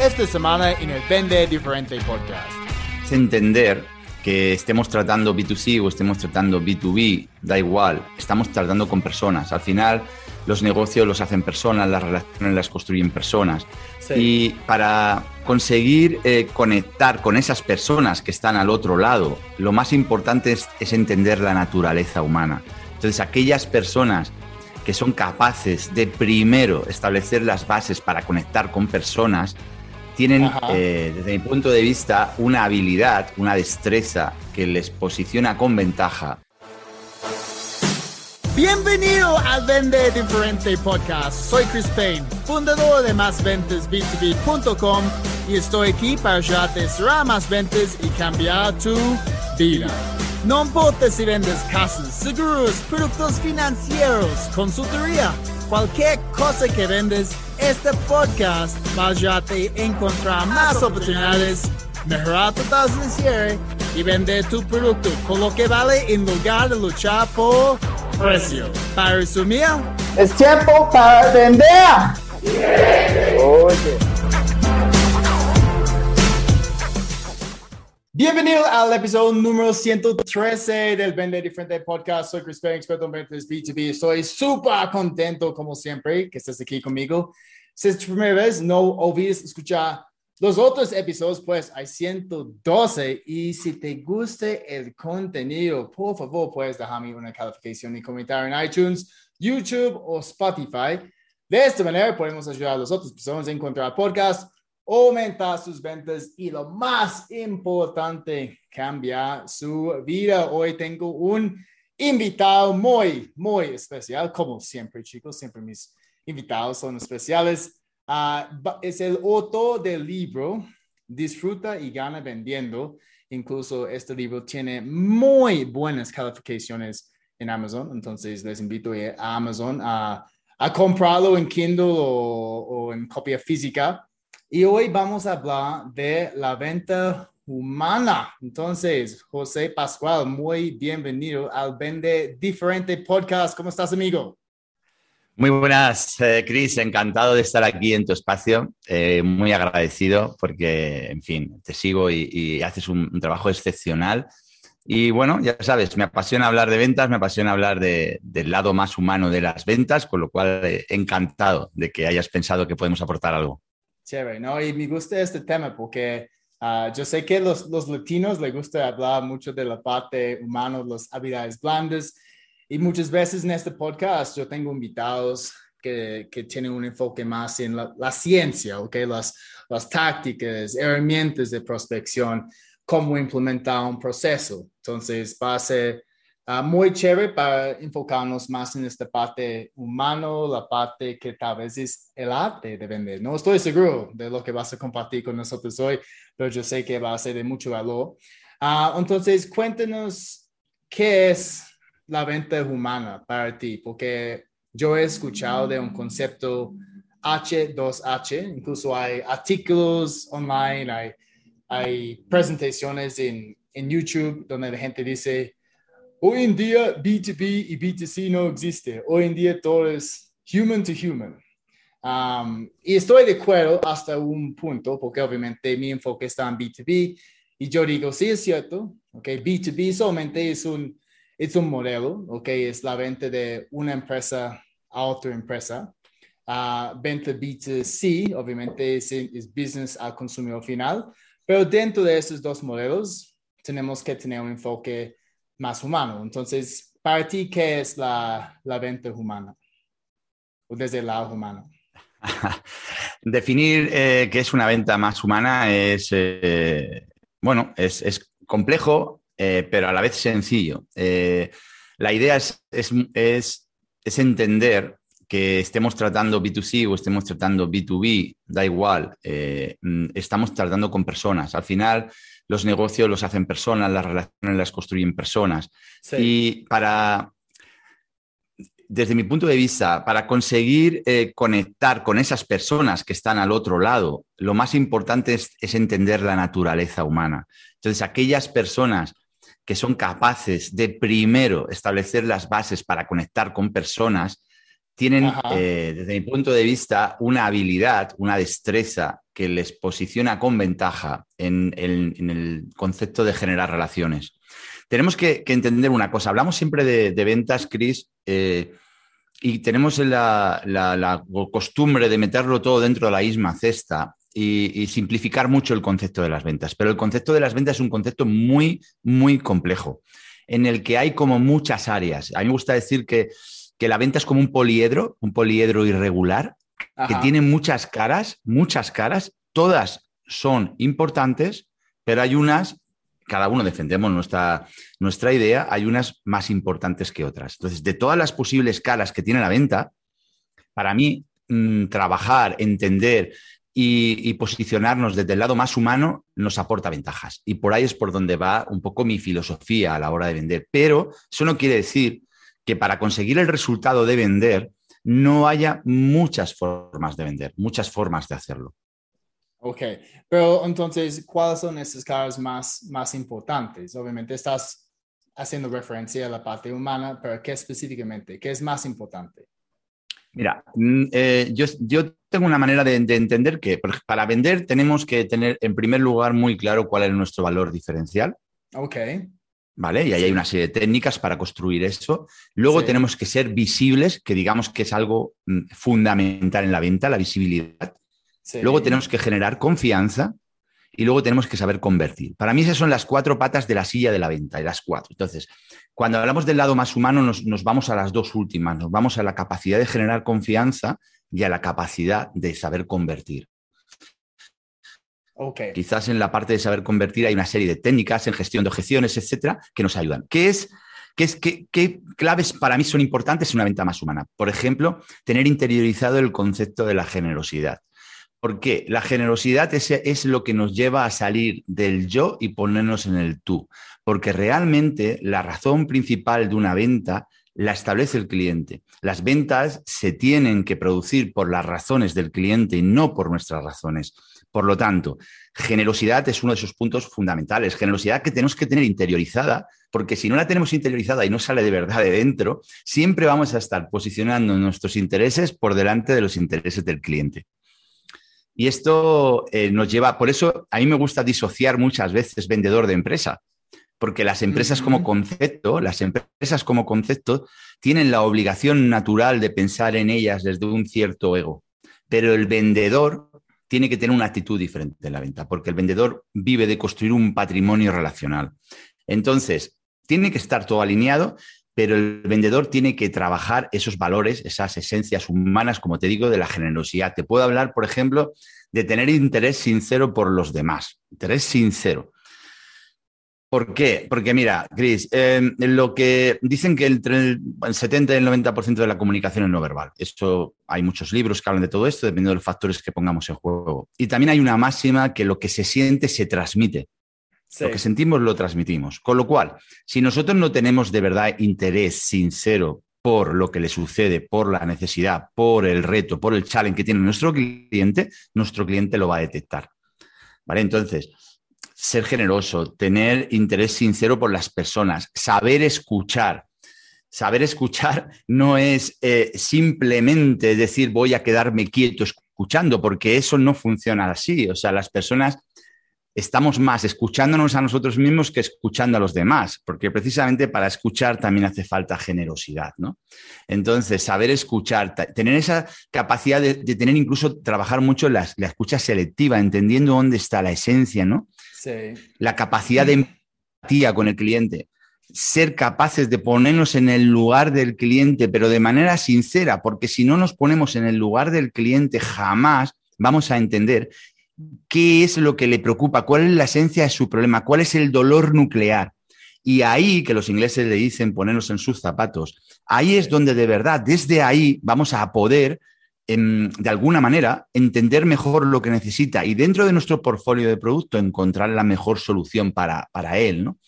esta semana en el Vende Diferente Podcast. Es entender que estemos tratando B2C o estemos tratando B2B, da igual, estamos tratando con personas. Al final, los negocios los hacen personas, las relaciones las construyen personas. Y para conseguir eh, conectar con esas personas que están al otro lado, lo más importante es, es entender la naturaleza humana. Entonces, aquellas personas que son capaces de primero establecer las bases para conectar con personas, tienen, eh, desde mi punto de vista, una habilidad, una destreza que les posiciona con ventaja. Bienvenido al Vende Diferente Podcast. Soy Chris Payne, fundador de másventasb2b.com y estoy aquí para ayudarte a cerrar más ventas y cambiar tu vida. No importa si vendes casas, seguros, productos financieros, consultoría, cualquier cosa que vendes, este podcast va a ayudarte a encontrar más oportunidades, mejorar tu tasa de cierre y vender tu producto con lo que vale en lugar de luchar por precio. Para resumir, es tiempo para vender. Oye. Bienvenido al episodio número 113 del Vende Diferente Podcast. Soy Chris Perry, experto en ventas B2B. Estoy súper contento, como siempre, que estés aquí conmigo. Si es tu primera vez, no olvides escuchar los otros episodios, pues hay 112. Y si te gusta el contenido, por favor, puedes dejarme una calificación y comentario en iTunes, YouTube o Spotify. De esta manera podemos ayudar a las otras personas a encontrar podcast aumentar sus ventas y lo más importante, cambiar su vida. Hoy tengo un invitado muy, muy especial, como siempre, chicos, siempre mis invitados son especiales. Ah, es el autor del libro Disfruta y gana vendiendo. Incluso este libro tiene muy buenas calificaciones en Amazon, entonces les invito a Amazon a, a comprarlo en Kindle o, o en copia física y hoy vamos a hablar de la venta humana. Entonces, José Pascual, muy bienvenido al Vende Diferente Podcast. ¿Cómo estás, amigo? Muy buenas, eh, Chris. Encantado de estar aquí en tu espacio. Eh, muy agradecido porque, en fin, te sigo y, haces un, trabajo excepcional. Y bueno, ya sabes, me apasiona hablar de ventas, me apasiona hablar del lado más humano de las ventas, con lo cual eh, encantado de que hayas pensado que podemos aportar algo. Chévere, ¿no? Y me gusta este tema porque uh, yo sé que los, los latinos les gusta hablar mucho de la parte humana, las habilidades blandas. Y muchas veces en este podcast yo tengo invitados que, que tienen un enfoque más en la, la ciencia, ¿ok? Las, las tácticas, herramientas de prospección, cómo implementar un proceso. Entonces, va Ah, muy chévere para enfocarnos más en esta parte humano, la parte que tal vez es el arte de vender. No estoy seguro de lo que vas a compartir con nosotros hoy, pero yo sé que va a ser de mucho valor. Uh, entonces, cuéntanos qué es la venta humana para ti, porque yo he escuchado de un concepto H2H, incluso hay artículos online, hay, hay presentaciones en, en YouTube donde la gente dice, Hoy en día B2B y B2C no existe. Hoy en día todo es human to human. Um, y estoy de acuerdo hasta un punto, porque obviamente mi enfoque está en B2B y yo digo, sí es cierto, okay, B2B solamente es un, es un modelo, okay, es la venta de una empresa a otra empresa. Uh, venta B2C, obviamente, es, es business al consumidor final, pero dentro de esos dos modelos tenemos que tener un enfoque más humano. Entonces, para ti, ¿qué es la, la venta humana? O desde el lado humano. Definir eh, qué es una venta más humana es, eh, bueno, es, es complejo, eh, pero a la vez sencillo. la idea es, es, es, es, entender que estemos tratando B2C o estemos tratando B2B, da igual, mm, estamos tratando con personas. Al final, los negocios los hacen personas, las relaciones las construyen personas. Y para, desde mi punto de vista, para conseguir eh, conectar con esas personas que están al otro lado, lo más importante es, entender la naturaleza humana. Entonces, aquellas personas que son capaces de primero establecer las bases para conectar con personas, tienen, eh, desde mi punto de vista, una habilidad, una destreza que les posiciona con ventaja en, el concepto de generar relaciones. Tenemos que, entender una cosa. Hablamos siempre de, ventas, Chris, eh, y tenemos la, costumbre de meterlo todo dentro de la misma cesta y, simplificar mucho el concepto de las ventas. Pero el concepto de las ventas es un concepto muy, muy complejo, en el que hay como muchas áreas. A mí me gusta decir que, que la venta es como un poliedro, un poliedro irregular, que tiene muchas caras, muchas caras, todas son importantes, pero hay unas, cada uno defendemos nuestra, nuestra idea, hay unas más importantes que otras. Entonces, de todas las posibles caras que tiene la venta, para mí, mm, trabajar, entender y, posicionarnos desde el lado más humano nos aporta ventajas. Y por ahí es por donde va un poco mi filosofía a la hora de vender. Pero eso no quiere decir que para conseguir el resultado de vender no haya muchas formas de vender, muchas formas de hacerlo. Ok, pero entonces, ¿cuáles son esas caras más, más importantes? Obviamente estás haciendo referencia a la parte humana, pero ¿qué específicamente? ¿Qué es más importante? Mira, mm, eh, yo, yo, tengo una manera de, de, entender que para vender tenemos que tener en primer lugar muy claro cuál es nuestro valor diferencial. Ok. ¿Vale? Y ahí hay una serie de técnicas para construir eso. Luego tenemos que ser visibles, que digamos que es algo mm, fundamental en la venta, la visibilidad. Luego tenemos que generar confianza y luego tenemos que saber convertir. Para mí esas son las cuatro patas de la silla de la venta, y las cuatro. Entonces, cuando hablamos del lado más humano, nos, nos vamos a las dos últimas, nos vamos a la capacidad de generar confianza y a la capacidad de saber convertir. Quizás en la parte de saber convertir hay una serie de técnicas en gestión de objeciones, etcétera, que nos ayudan. ¿Qué es? ¿Qué, es, qué, claves para mí son importantes en una venta más humana? Por ejemplo, tener interiorizado el concepto de la generosidad. Porque la generosidad es, lo que nos lleva a salir del yo y ponernos en el tú. Porque realmente la razón principal de una venta la establece el cliente. Las ventas se tienen que producir por las razones del cliente y no por nuestras razones. Por lo tanto, generosidad es uno de esos puntos fundamentales. Generosidad que tenemos que tener interiorizada, porque si no la tenemos interiorizada y no sale de verdad de dentro, siempre vamos a estar posicionando nuestros intereses por delante de los intereses del cliente. Y esto eh, nos lleva, por eso a mí me gusta disociar muchas veces vendedor de empresa, porque las empresas como concepto, las empresas como concepto tienen la obligación natural de pensar en ellas desde un cierto ego, pero el vendedor tiene que tener una actitud diferente en la venta, porque el vendedor vive de construir un patrimonio relacional. Entonces, tiene que estar todo alineado, pero el vendedor tiene que trabajar esos valores, esas esencias humanas, como te digo, de la generosidad. Te puedo hablar, por ejemplo, de tener interés sincero por los demás, interés sincero. ¿Por qué? Porque mira, Chris, em, lo que dicen que entre el, 70 y el 90% de la comunicación es no verbal. Esto hay muchos libros que hablan de todo esto, dependiendo de los factores que pongamos en juego. Y también hay una máxima que lo que se siente se transmite. Lo que sentimos lo transmitimos. Con lo cual, si nosotros no tenemos de verdad interés sincero por lo que le sucede, por la necesidad, por el reto, por el challenge que tiene nuestro cliente, nuestro cliente lo va a detectar. ¿Vale? Entonces, ser generoso, tener interés sincero por las personas, saber escuchar. Saber escuchar no es eh, simplemente decir voy a quedarme quieto escuchando, porque eso no funciona así. O sea, las personas estamos más escuchándonos a nosotros mismos que escuchando a los demás, porque precisamente para escuchar también hace falta generosidad, ¿no? Entonces, saber escuchar, tener esa capacidad de, tener incluso, trabajar mucho la, la, escucha selectiva, entendiendo dónde está la esencia, ¿no? La capacidad de empatía con el cliente. Ser capaces de ponernos en el lugar del cliente, pero de manera sincera, porque si no nos ponemos en el lugar del cliente, jamás vamos a entender qué es lo que le preocupa, cuál es la esencia de su problema, cuál es el dolor nuclear. Y ahí, que los ingleses le dicen ponernos en sus zapatos, ahí es donde de verdad, desde ahí vamos a poder de alguna manera, entender mejor lo que necesita y dentro de nuestro portfolio de producto encontrar la mejor solución para, él. ¿no?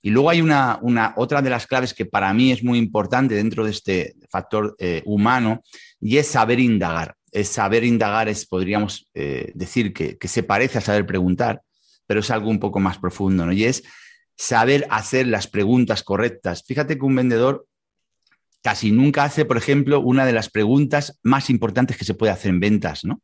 Y luego hay una, una, otra de las claves que para mí es muy importante dentro de este factor eh, humano y es saber indagar. Es saber indagar es, podríamos eh, decir, que, que, se parece a saber preguntar, pero es algo un poco más profundo, ¿no? Y es saber hacer las preguntas correctas. Fíjate que un vendedor casi nunca hace, por ejemplo, una de las preguntas más importantes que se puede hacer en ventas, ¿no?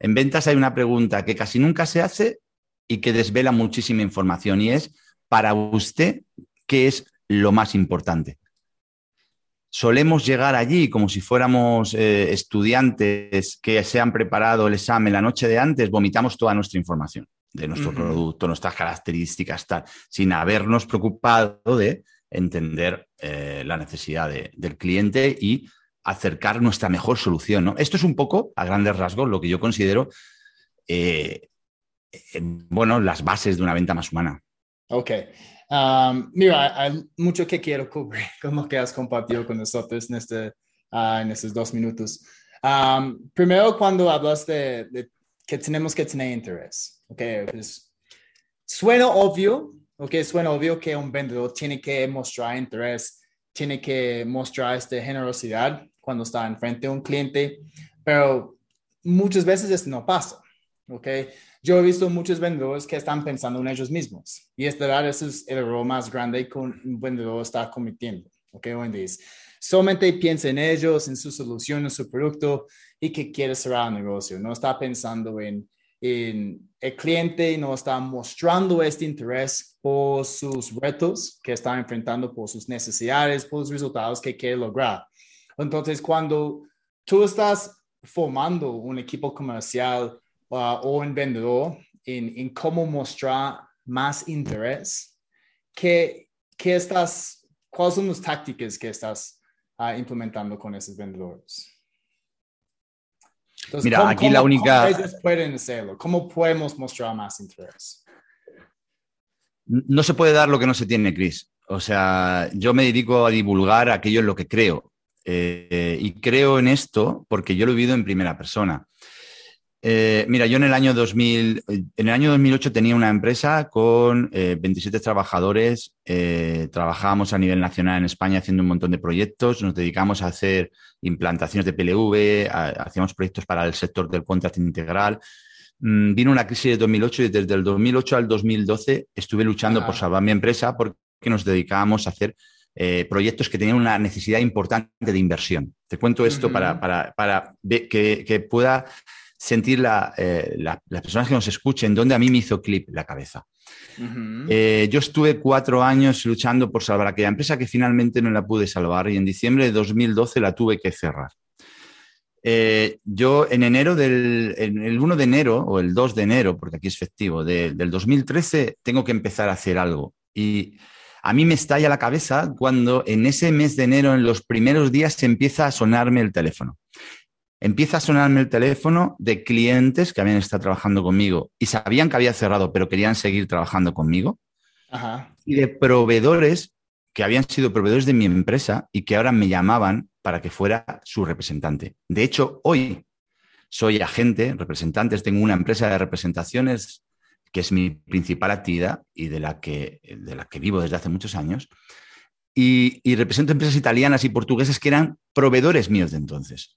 En ventas hay una pregunta que casi nunca se hace y que desvela muchísima información y es, para usted, ¿qué es lo más importante? Solemos llegar allí como si fuéramos eh, estudiantes que se han preparado el examen la noche de antes, vomitamos toda nuestra información de nuestro producto, nuestras características, tal, sin habernos preocupado de entender eh, la necesidad del cliente y acercar nuestra mejor solución. ¿no? Esto es un poco, a grandes rasgos, lo que yo considero, eh, bueno, las bases de una venta más humana. Ok. Um, mira, hay mucho que quiero cubrir, como que has compartido con nosotros en, este, ah, en estos dos minutos. Um, primero, cuando hablas de, que tenemos que tener interés, ok, pues, suena obvio, ok, suena obvio que un vendedor tiene que mostrar interés, tiene que mostrar esta generosidad cuando está enfrente de un cliente, pero muchas veces esto no pasa, ok. Yo he visto muchos vendedores que están pensando en ellos mismos y es verdad, ese es el error más grande que un vendedor está cometiendo. ¿ok? Hoy solamente piensa en ellos, en su solución, en su producto y que quiere cerrar el negocio. No está pensando en, en el cliente, no está mostrando este interés por sus retos que está enfrentando, por sus necesidades, por los resultados que quiere lograr. Entonces, cuando tú estás formando un equipo comercial o un vendedor en, en, cómo mostrar más interés, ¿qué, qué estás, ¿cuáles son las tácticas que estás uh, implementando con esos vendedores? Entonces, Mira, aquí la única... ¿Cómo ellos pueden hacerlo? ¿Cómo podemos mostrar más interés? No se puede dar lo que no se tiene, Chris. O sea, yo me dedico a divulgar aquello en lo que creo. Eh, y creo en esto porque yo lo he vivido en primera persona. Eh, mira, yo en el año 2000, en el año 2008 tenía una empresa con 27 eh, trabajadores. Eh, trabajábamos a nivel nacional en España haciendo un montón de proyectos. Nos dedicamos a hacer implantaciones de PLV, hacíamos proyectos para el sector del contrato integral. Mm, vino una crisis de 2008 y desde el 2008 al 2012 estuve luchando por salvar mi empresa porque nos dedicábamos a hacer proyectos que tenían una necesidad importante de inversión. Te cuento esto para, para, que, que pueda sentir eh, las personas que nos escuchen, donde a mí me hizo clip la cabeza. Eh, yo estuve cuatro años luchando por salvar aquella empresa que finalmente no la pude salvar y en diciembre de 2012 la tuve que cerrar. Eh, yo en enero del el 1 de enero o el 2 de enero, porque aquí es efectivo, del 2013 tengo que empezar a hacer algo. Y a mí me estalla la cabeza cuando en ese mes de enero, en los primeros días, se empieza a sonarme el teléfono empieza a sonarme el teléfono de clientes que habían estado trabajando conmigo y sabían que había cerrado, pero querían seguir trabajando conmigo. Y de proveedores que habían sido proveedores de mi empresa y que ahora me llamaban para que fuera su representante. De hecho, hoy soy agente, representante, tengo una empresa de representaciones que es mi principal actividad y de la que, de la que vivo desde hace muchos años. Y, y represento empresas italianas y portuguesas que eran proveedores míos de entonces.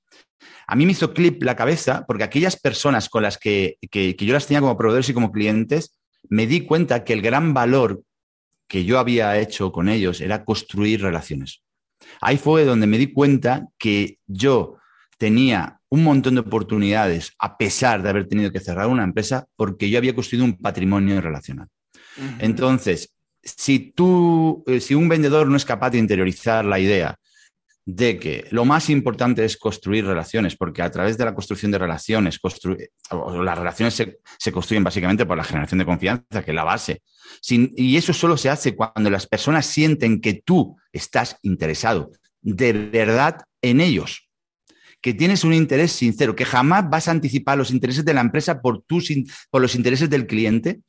A mí me hizo clip la cabeza porque aquellas personas con las que, yo las tenía como proveedores y como clientes, me di cuenta que el gran valor que yo había hecho con ellos era construir relaciones. Ahí fue donde me di cuenta que yo tenía un montón de oportunidades a pesar de haber tenido que cerrar una empresa porque yo había construido un patrimonio relacional. Entonces, si tú, eh, si un vendedor no es capaz de interiorizar la idea de que lo más importante es construir relaciones, porque a través de la construcción de relaciones, las relaciones se, construyen básicamente por la generación de confianza, que es la base. y eso solo se hace cuando las personas sienten que tú estás interesado de verdad en ellos, que tienes un interés sincero, que jamás vas a anticipar los intereses de la empresa por, por los intereses del cliente,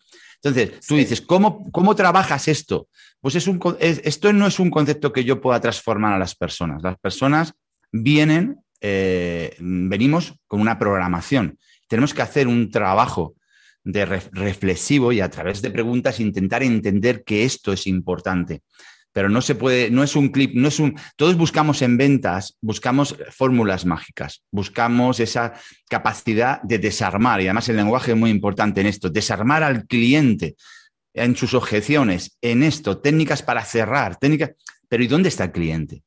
entonces, tú dices, ¿cómo, ¿cómo, trabajas esto? Pues es un, esto no es un concepto que yo pueda transformar a las personas. Las personas vienen, eh, venimos con una programación. Tenemos que hacer un trabajo de reflexivo y a través de preguntas intentar entender que esto es importante pero no se puede, no es un clip, no es un. Todos buscamos en ventas, buscamos fórmulas mágicas, buscamos esa capacidad de desarmar, y además el lenguaje es muy importante en esto, desarmar al cliente en sus objeciones, en esto, técnicas para cerrar, técnicas. Pero ¿y dónde está el cliente?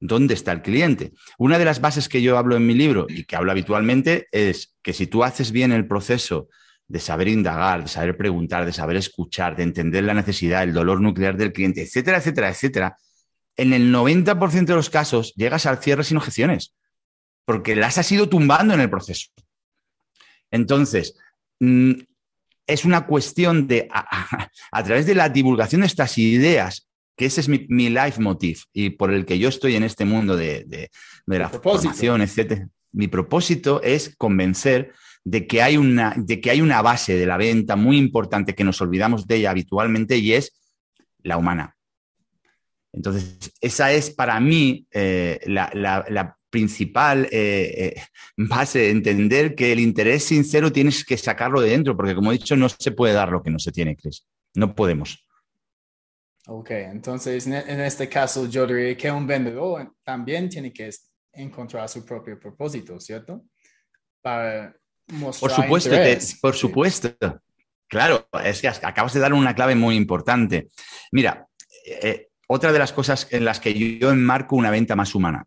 ¿Dónde está el cliente? Una de las bases que yo hablo en mi libro y que hablo habitualmente es que si tú haces bien el proceso de saber indagar, de saber preguntar, de saber escuchar, de entender la necesidad, el dolor nuclear del cliente, etcétera, etcétera, etcétera, en el 90% de los casos llegas al cierre sin objeciones, porque las has ido tumbando en el proceso. Entonces, mm, es una cuestión de, a, través de la divulgación de estas ideas, que ese es mi, mi leitmotiv y por el que yo estoy en este mundo de, la formación, etcétera. Mi propósito es convencer de que, hay una, de que hay una base de la venta muy importante que nos olvidamos de ella habitualmente y es la humana. Entonces, esa es para mí eh, la, principal eh, eh, base, entender que el interés sincero tienes que sacarlo de dentro, porque como he dicho, no se puede dar lo que no se tiene, Chris. No podemos. Ok, entonces en este caso yo diría que un vendedor también tiene que encontrar su propio propósito, ¿cierto? Para por supuesto, por supuesto. Claro, es que acabas de dar una clave muy importante. Mira, otra de las cosas en las que yo enmarco una venta más humana.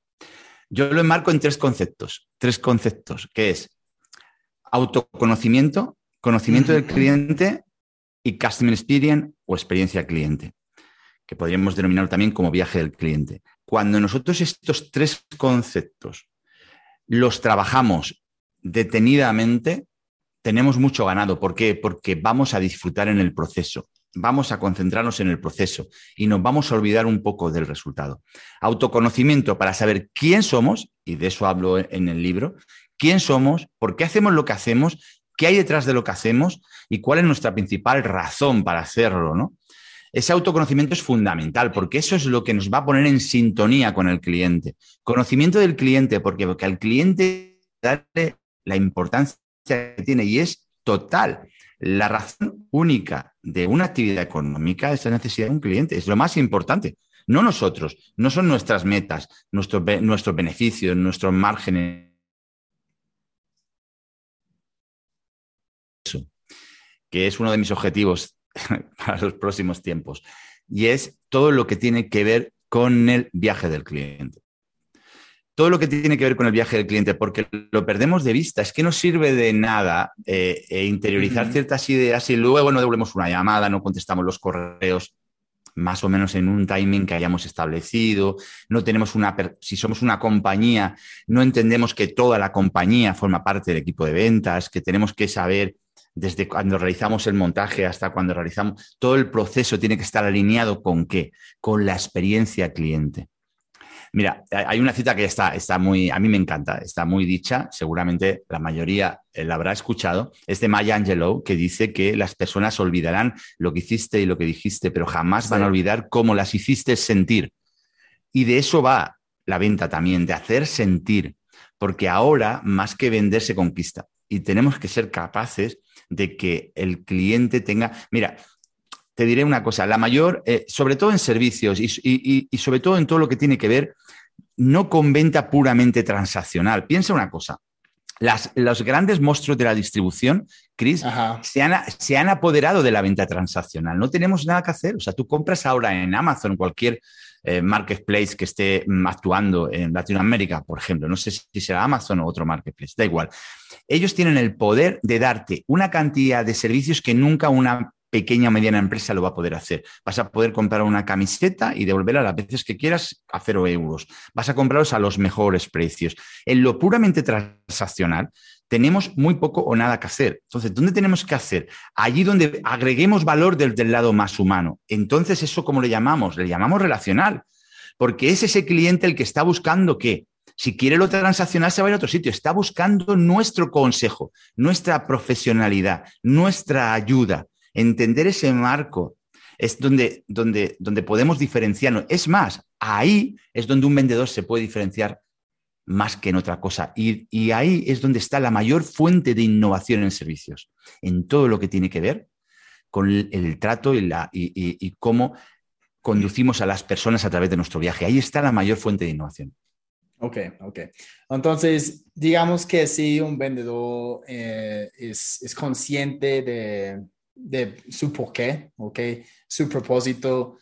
Yo lo enmarco en tres conceptos, tres conceptos, que es autoconocimiento, conocimiento del cliente y customer experience o experiencia cliente, que podríamos denominar también como viaje del cliente. Cuando nosotros estos tres conceptos los trabajamos detenidamente, tenemos mucho ganado. ¿Por qué? Porque vamos a disfrutar en el proceso vamos a concentrarnos en el proceso y nos vamos a olvidar un poco del resultado. Autoconocimiento para saber quién somos, y de eso hablo en el libro, quién somos, por qué hacemos lo que hacemos, qué hay detrás de lo que hacemos y cuál es nuestra principal razón para hacerlo, ¿no? Ese autoconocimiento es fundamental porque eso es lo que nos va a poner en sintonía con el cliente. Conocimiento del cliente, porque, porque al cliente darle la importancia que tiene y es total. La razón única de una actividad económica es la necesidad de un cliente, es lo más importante. No nosotros, no son nuestras metas, nuestros, nuestros beneficios, nuestros márgenes. que es uno de mis objetivos para los próximos tiempos, y es todo lo que tiene que ver con el viaje del cliente todo lo que tiene que ver con el viaje del cliente, porque lo perdemos de vista. Es que no sirve de nada eh, eh, interiorizar ciertas ideas y luego no devolvemos una llamada, no contestamos los correos más o menos en un timing que hayamos establecido, no tenemos una, si somos una compañía, no entendemos que toda la compañía forma parte del equipo de ventas, que tenemos que saber desde cuando realizamos el montaje hasta cuando realizamos, todo el proceso tiene que estar alineado con qué? Con la experiencia cliente. Mira, hay una cita que está, está muy, a mí me encanta, está muy dicha, seguramente la mayoría eh, la habrá escuchado, es de Maya Angelou, que dice que las personas olvidarán lo que hiciste y lo que dijiste, pero jamás van a olvidar cómo las hiciste sentir. Y de eso va la venta también, de hacer sentir, porque ahora más que vender se conquista. Y tenemos que ser capaces de que el cliente tenga, mira, te diré una cosa, la mayor, eh, sobre todo en servicios y, sobre todo en todo lo que tiene que ver, no con venta puramente transaccional. Piensa una cosa, los grandes monstruos de la distribución, Chris, se han, se han, apoderado de la venta transaccional. No tenemos nada que hacer. O sea, tú compras ahora en Amazon, cualquier eh, marketplace que esté mm, actuando en Latinoamérica, por ejemplo. No sé si será Amazon o otro marketplace, da igual. Ellos tienen el poder de darte una cantidad de servicios que nunca una pequeña o mediana empresa lo va a poder hacer. Vas a poder comprar una camiseta y devolverla las veces que quieras a cero euros. Vas a comprarlos a los mejores precios. En lo puramente transaccional, tenemos muy poco o nada que hacer. Entonces, ¿dónde tenemos que hacer? Allí donde agreguemos valor desde el lado más humano. Entonces, ¿eso cómo le llamamos? Le llamamos relacional, porque es ese cliente el que está buscando qué. Si quiere lo transaccional, se va a ir a otro sitio. Está buscando nuestro consejo, nuestra profesionalidad, nuestra ayuda entender ese marco es donde, donde, donde podemos diferenciarnos. Es más, ahí es donde un vendedor se puede diferenciar más que en otra cosa. Y, ahí es donde está la mayor fuente de innovación en servicios, en todo lo que tiene que ver con el, trato y, la, y, cómo conducimos a las personas a través de nuestro viaje. Ahí está la mayor fuente de innovación. Ok, ok. Entonces, digamos que si un vendedor eh, es, es consciente de, de su porqué, ¿ok? Su propósito,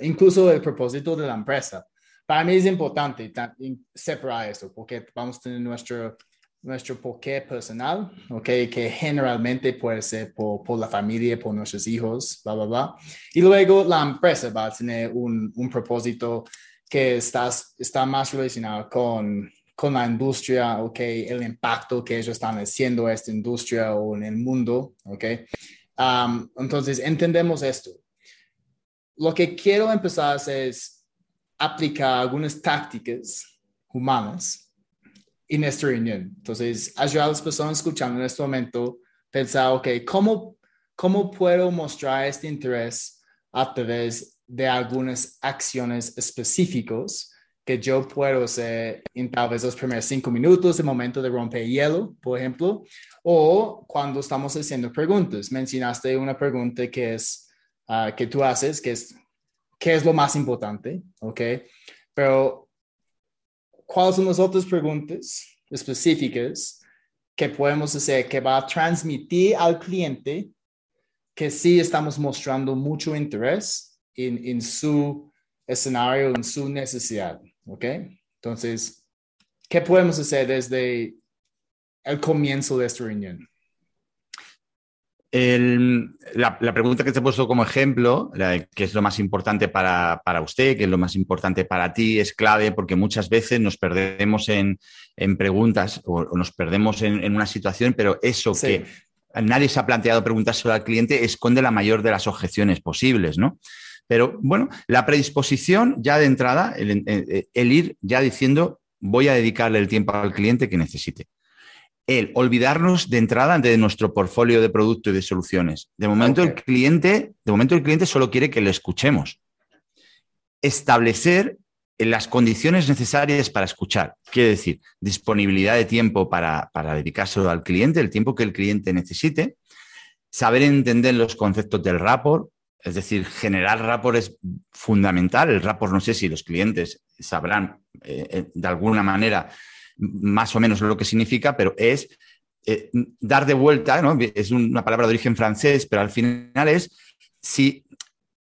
incluso el propósito de la empresa. para mí es importante separar esto porque vamos a tener nuestro, nuestro porqué personal, ¿ok? Que generalmente puede ser por, por, la familia, por nuestros hijos, bla, bla, bla. Y luego la empresa va a tener un, un propósito que está, está más relacionado con, con la industria, ¿ok? El impacto que ellos están haciendo esta industria o en el mundo, ¿ok? Entonces, entendemos esto. Lo que quiero empezar es aplicar algunas tácticas humanas en esta reunión. Entonces, ayudar a las personas escuchando en este momento pensar, ok, ¿cómo, cómo puedo mostrar este interés a través de algunas acciones específicas que yo puedo hacer en tal vez los primeros cinco minutos, el momento de romper hielo, por ejemplo, o cuando estamos haciendo preguntas. Mencionaste una pregunta que es, uh, que tú haces, que es, ¿qué es lo más importante? ¿Ok? Pero cuáles son las otras preguntas específicas que podemos hacer que va a transmitir al cliente que sí estamos mostrando mucho interés en, en su escenario, en su necesidad. ¿Ok? Entonces, ¿qué podemos hacer desde el comienzo de esta reunión? la, pregunta que te he puesto como ejemplo, que es lo más importante para, usted, que es lo más importante para ti, es clave porque muchas veces nos perdemos en, preguntas o, nos perdemos en, una situación, pero eso que nadie se ha planteado preguntárselo al cliente esconde la mayor de las objeciones posibles, ¿no? Pero bueno, la predisposición ya de entrada, el ir ya diciendo, voy a dedicarle el tiempo al cliente que necesite el olvidarnos de entrada de nuestro portfolio de producto y de soluciones. De momento el cliente, de momento el cliente solo quiere que le escuchemos. Establecer las condiciones necesarias para escuchar. Quiere decir, disponibilidad de tiempo para, para dedicárselo al cliente, el tiempo que el cliente necesite, saber entender los conceptos del rapport, es decir, generar rapport es fundamental. El rapport, no sé si los clientes sabrán eh, eh, de alguna manera más o menos lo que significa, pero es eh, dar de vuelta, ¿no? Es una palabra de origen francés, pero al final es si...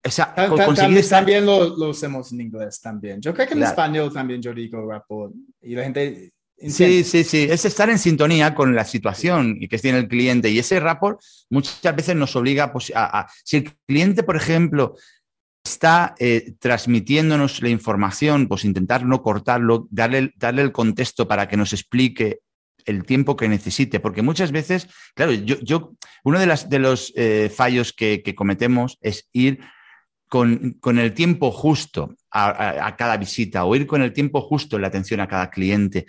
O sea, también, también lo, lo, hacemos en inglés también. Yo creo que en español también yo digo rapport y la gente Sí, sí, sí. Es estar en sintonía con la situación que tiene el cliente. Y ese rapport muchas veces nos obliga pues, a, a, Si el cliente, por ejemplo, está eh, transmitiéndonos la información, pues intentar no cortarlo, darle, darle el contexto para que nos explique el tiempo que necesite, porque muchas veces, claro, yo, yo uno de, las, de los eh, fallos que, cometemos es ir con, el tiempo justo a, cada visita o ir con el tiempo justo en la atención a cada cliente.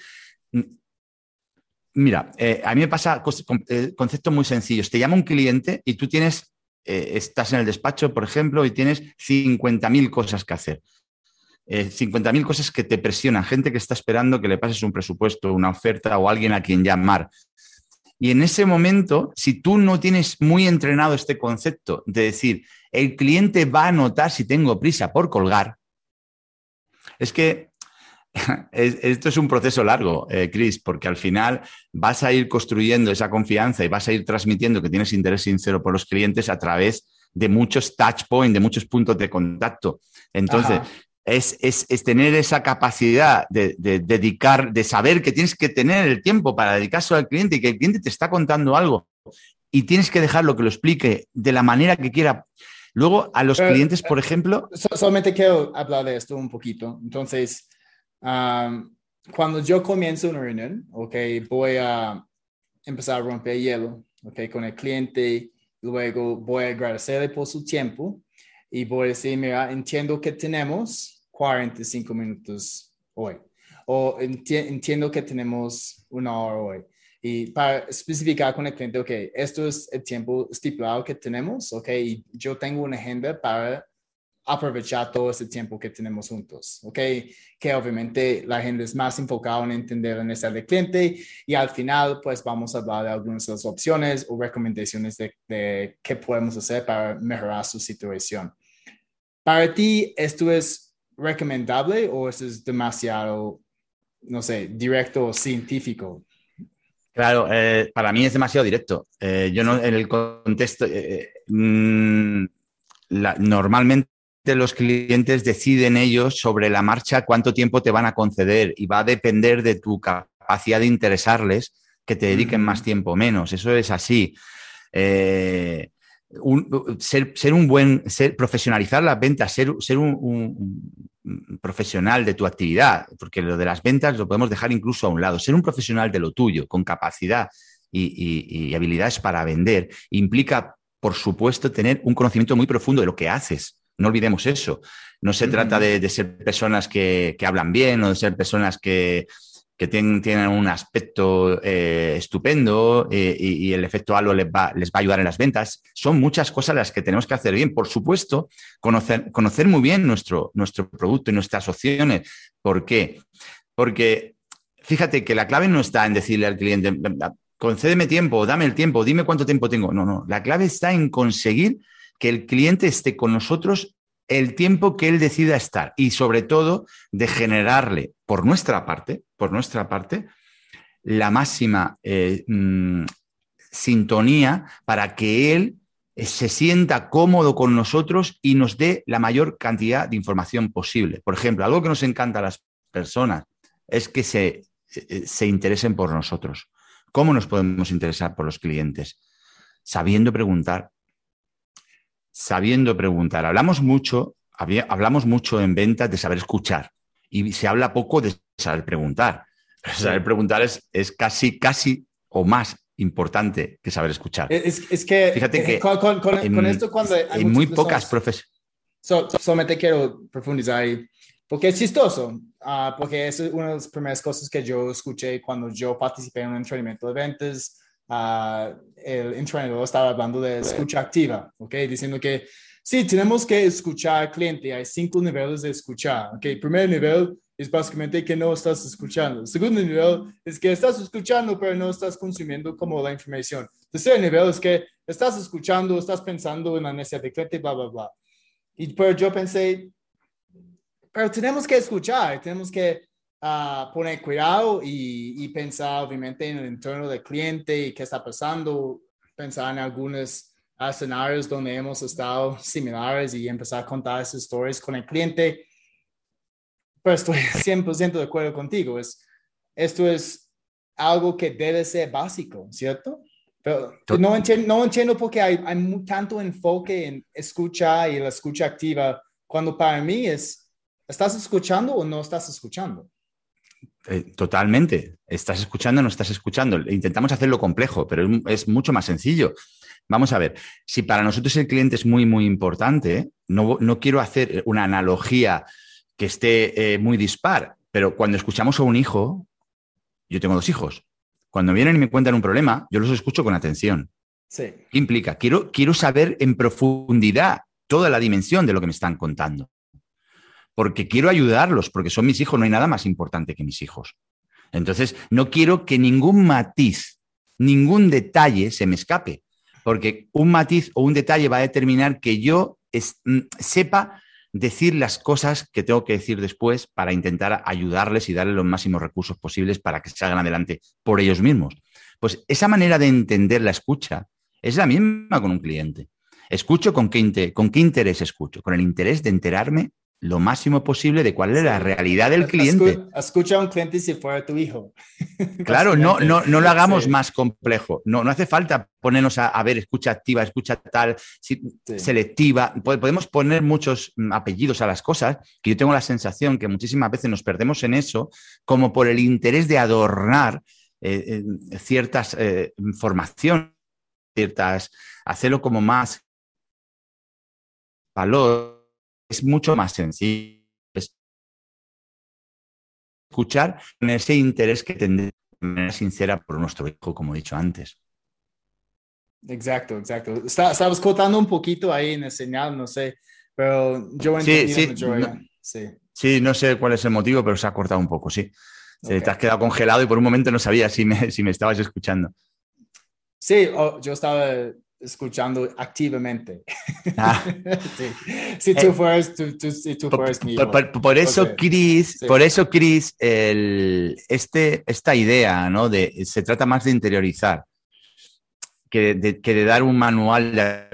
Mira, eh, a mí me pasa conceptos muy sencillos. Te llama un cliente y tú tienes eh, estás en el despacho, por ejemplo, y tienes 50.000 cosas que hacer. 50.000 eh, cosas que te presionan, gente que está esperando que le pases un presupuesto, una oferta o alguien a quien llamar. Y en ese momento, si tú no tienes muy entrenado este concepto de decir, el cliente va a notar si tengo prisa por colgar, es que esto es un proceso largo, eh, Chris, porque al final vas a ir construyendo esa confianza y vas a ir transmitiendo que tienes interés sincero por los clientes a través de muchos touch points, de muchos puntos de contacto. Entonces, es, tener esa capacidad de, dedicar, de saber que tienes que tener el tiempo para dedicarse al cliente y que el cliente te está contando algo y tienes que dejarlo que lo explique de la manera que quiera. Luego, a los clientes, por ejemplo. solamente quiero hablar de esto un poquito. Entonces, cuando yo comienzo una reunión, ok, voy a empezar a romper hielo, ok, con el cliente, luego voy a agradecerle por su tiempo y voy a decir, mira, entiendo que tenemos 45 minutos hoy, o entiendo que tenemos una hora hoy. Y para especificar con el cliente, ok, esto es el tiempo estipulado que tenemos, ok, y yo tengo una agenda para aprovechar todo ese tiempo que tenemos juntos, ¿ok? Que obviamente la gente es más enfocada en entender la necesidad del cliente y al final pues vamos a hablar de algunas de las opciones o recomendaciones de, de qué podemos hacer para mejorar su situación. Para ti, ¿esto es recomendable o esto es demasiado, no sé, directo o científico? Claro, eh, para mí es demasiado directo. Eh, yo no, en el contexto, eh, mm, la, normalmente los clientes deciden ellos sobre la marcha cuánto tiempo te van a conceder y va a depender de tu capacidad de interesarles que te dediquen más tiempo o menos. Eso es así. Eh, ser, un buen, ser, profesionalizar las ventas, ser, ser un, profesional de tu actividad, porque lo de las ventas lo podemos dejar incluso a un lado. Ser un profesional de lo tuyo, con capacidad y habilidades para vender, implica, por supuesto, tener un conocimiento muy profundo de lo que haces no olvidemos eso. No se trata de, ser personas que, hablan bien o de ser personas que, tienen, un aspecto eh, estupendo eh, y, el efecto halo les va, les va a ayudar en las ventas. Son muchas cosas las que tenemos que hacer bien. Por supuesto, conocer, conocer muy bien nuestro, nuestro producto y nuestras opciones. ¿Por qué? Porque fíjate que la clave no está en decirle al cliente, concédeme tiempo, dame el tiempo, dime cuánto tiempo tengo. No, no. La clave está en conseguir que el cliente esté con nosotros el tiempo que él decida estar y sobre todo de generarle por nuestra parte, por nuestra parte, la máxima eh, mm, sintonía para que él eh, se sienta cómodo con nosotros y nos dé la mayor cantidad de información posible. Por ejemplo, algo que nos encanta a las personas es que se, eh, se interesen por nosotros. ¿Cómo nos podemos interesar por los clientes? Sabiendo preguntar, sabiendo preguntar. Hablamos mucho, hablamos mucho en ventas de saber escuchar y se habla poco de saber preguntar. saber preguntar es, es, casi, casi o más importante que saber escuchar. Es, que, fíjate que con, esto cuando hay muy pocas profesiones. solamente quiero profundizar ahí, porque es chistoso, ah, porque es una de las primeras cosas que yo escuché cuando yo participé en un entrenamiento de ventas uh, el entrenador estaba hablando de escucha activa, ¿ok? Diciendo que sí, tenemos que escuchar al cliente. Hay cinco niveles de escuchar, ¿ok? primer nivel es básicamente que no estás escuchando. El segundo nivel es que estás escuchando, pero no estás consumiendo como la información. El tercer nivel es que estás escuchando, estás pensando en la necesidad del cliente, bla, bla, bla. Y pero yo pensé, pero tenemos que escuchar, tenemos que poner cuidado y, pensar obviamente en el entorno del cliente y qué está pasando, pensar en algunos escenarios donde hemos estado similares y empezar a contar esas historias con el cliente. Pero estoy 100% de acuerdo contigo. Es, esto es algo que debe ser básico, ¿cierto? Pero no entiendo, no entiendo por qué hay, hay tanto enfoque en escuchar y la escucha activa, cuando para mí es, ¿estás escuchando o no estás escuchando? Eh, totalmente. Estás escuchando o no estás escuchando. Intentamos hacerlo complejo, pero es, mucho más sencillo. Vamos a ver, si para nosotros el cliente es muy, muy importante, no, quiero hacer una analogía que esté eh, muy dispar, pero cuando escuchamos a un hijo, yo tengo dos hijos, cuando vienen y me cuentan un problema, yo los escucho con atención. Sí. ¿Qué implica? Quiero, quiero saber en profundidad toda la dimensión de lo que me están contando porque quiero ayudarlos, porque son mis hijos, no hay nada más importante que mis hijos. Entonces, no quiero que ningún matiz, ningún detalle se me escape, porque un matiz o un detalle va a determinar que yo mm, sepa decir las cosas que tengo que decir después para intentar ayudarles y darles los máximos recursos posibles para que salgan adelante por ellos mismos. Pues esa manera de entender la escucha es la misma con un cliente. Escucho con qué, con qué interés escucho, con el interés de enterarme lo máximo posible de cuál es la realidad del cliente. Escucha a un cliente si fuera tu hijo. Claro, no, no, no lo hagamos más complejo. No, no hace falta ponernos a, ver escucha activa, escucha tal, selectiva. Podemos poner muchos mm, apellidos a las cosas, que yo tengo la sensación que muchísimas veces nos perdemos en eso, como por el interés de adornar eh, ciertas eh, informaciones, ciertas, hacerlo como más valor es mucho más sencillo escuchar con ese interés que tendrá de manera sincera por nuestro hijo, como he dicho antes. Exacto, exacto. estabas contando un poquito ahí en el señal, no sé, pero yo sí, sí, no, sí. sí, no sé cuál es el motivo, pero se ha cortado un poco, sí. Te has quedado congelado y por un momento no sabía si me, si me estabas escuchando. Sí, oh, yo estaba escuchando activamente. Ah. Si tú fueras, tú, tú, por, eso, Chris, por eso, Chris, el, este, esta idea, ¿no? De, se trata más de interiorizar que de, que de dar un manual de